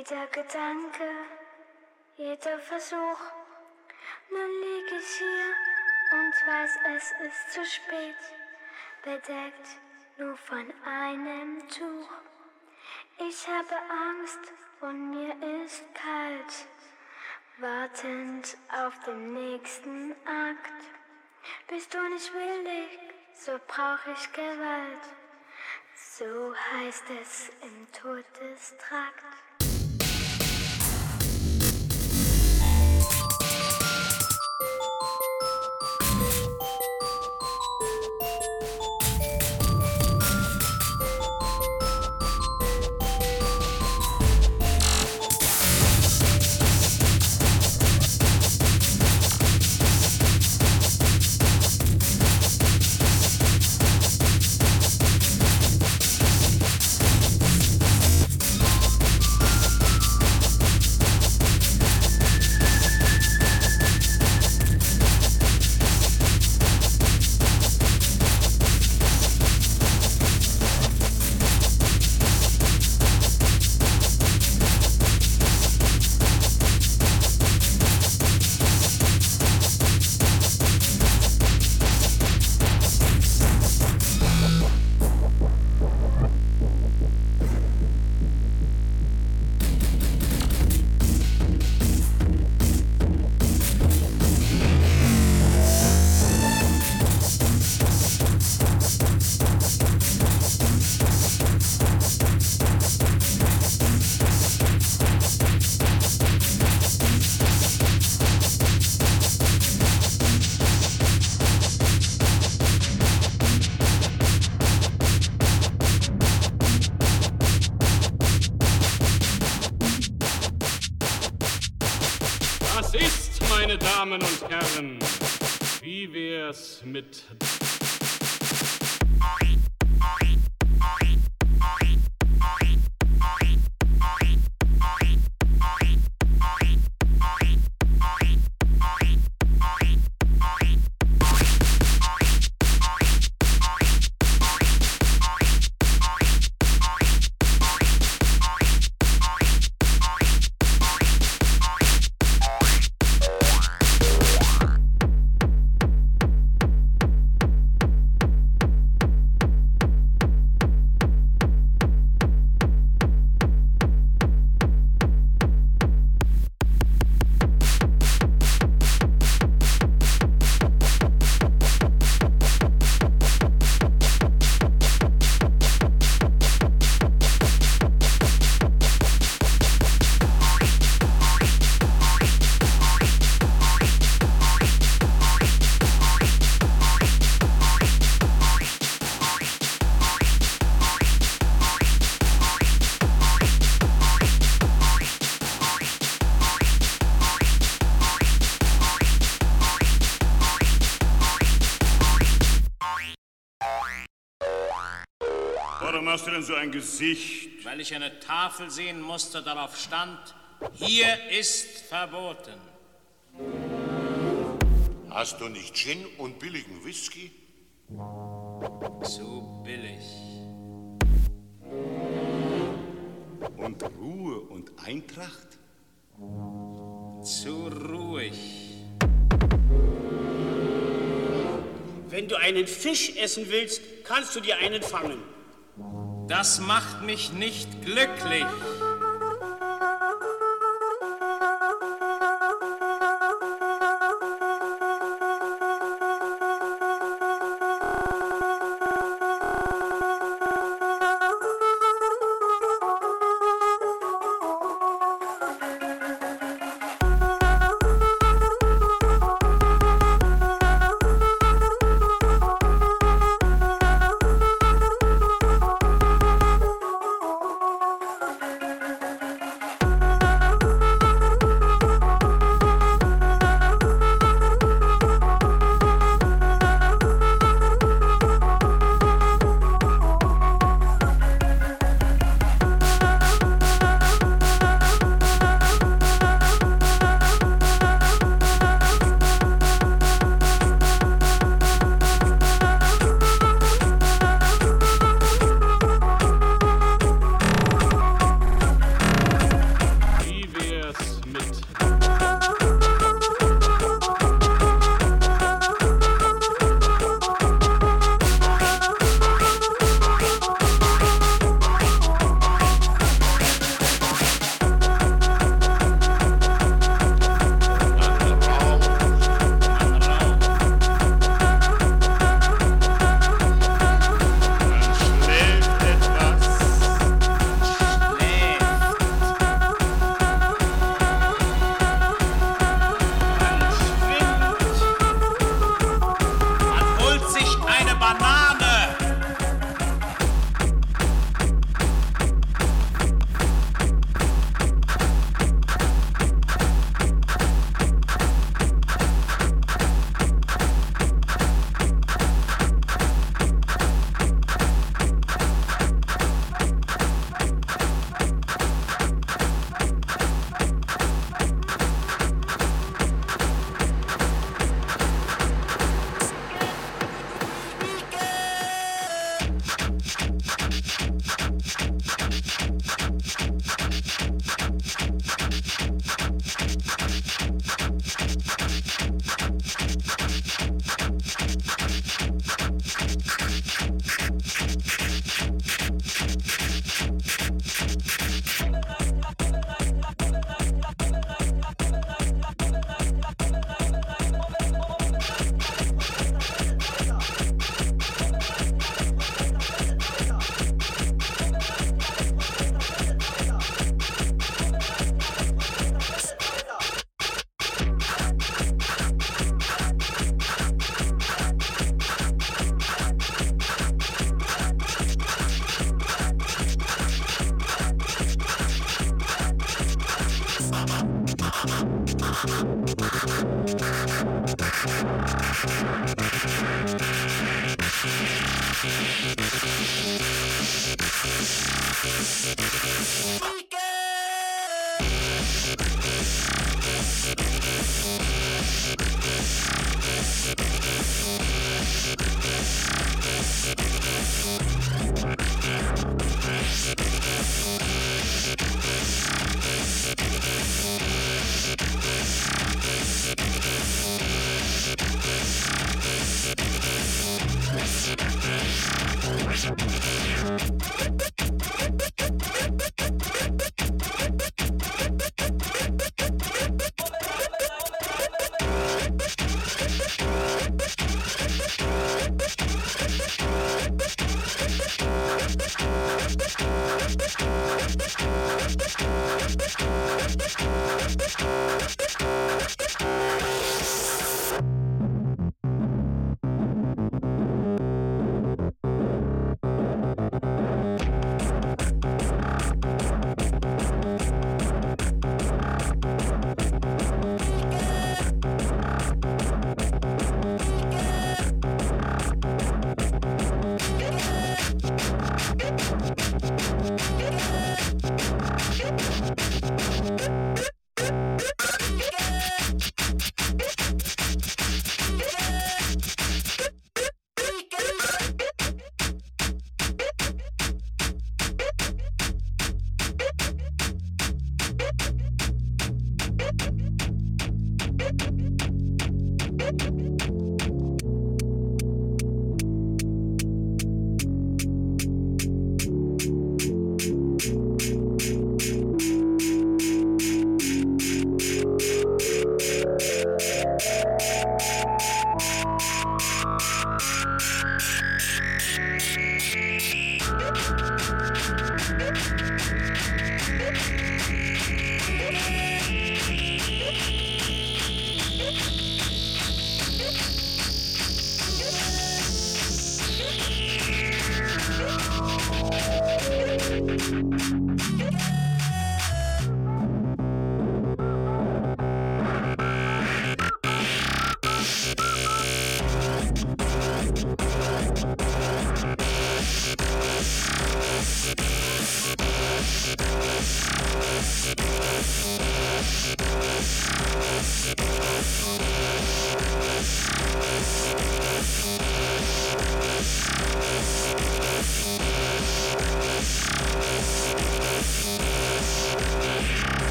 Jeder Gedanke, jeder Versuch. Nun lieg ich hier und weiß, es ist zu spät. Bedeckt nur von einem Tuch. Ich habe Angst und mir ist kalt, wartend auf den nächsten Akt. Bist du nicht willig, so brauch ich Gewalt. So heißt es im Todestrakt. Mit ein Gesicht? Weil ich eine Tafel sehen musste, darauf stand, hier ist verboten. Hast du nicht Gin und billigen Whisky? Zu billig. Und Ruhe und Eintracht? Zu ruhig. Wenn du einen Fisch essen willst, kannst du dir einen fangen. Das macht mich nicht glücklich.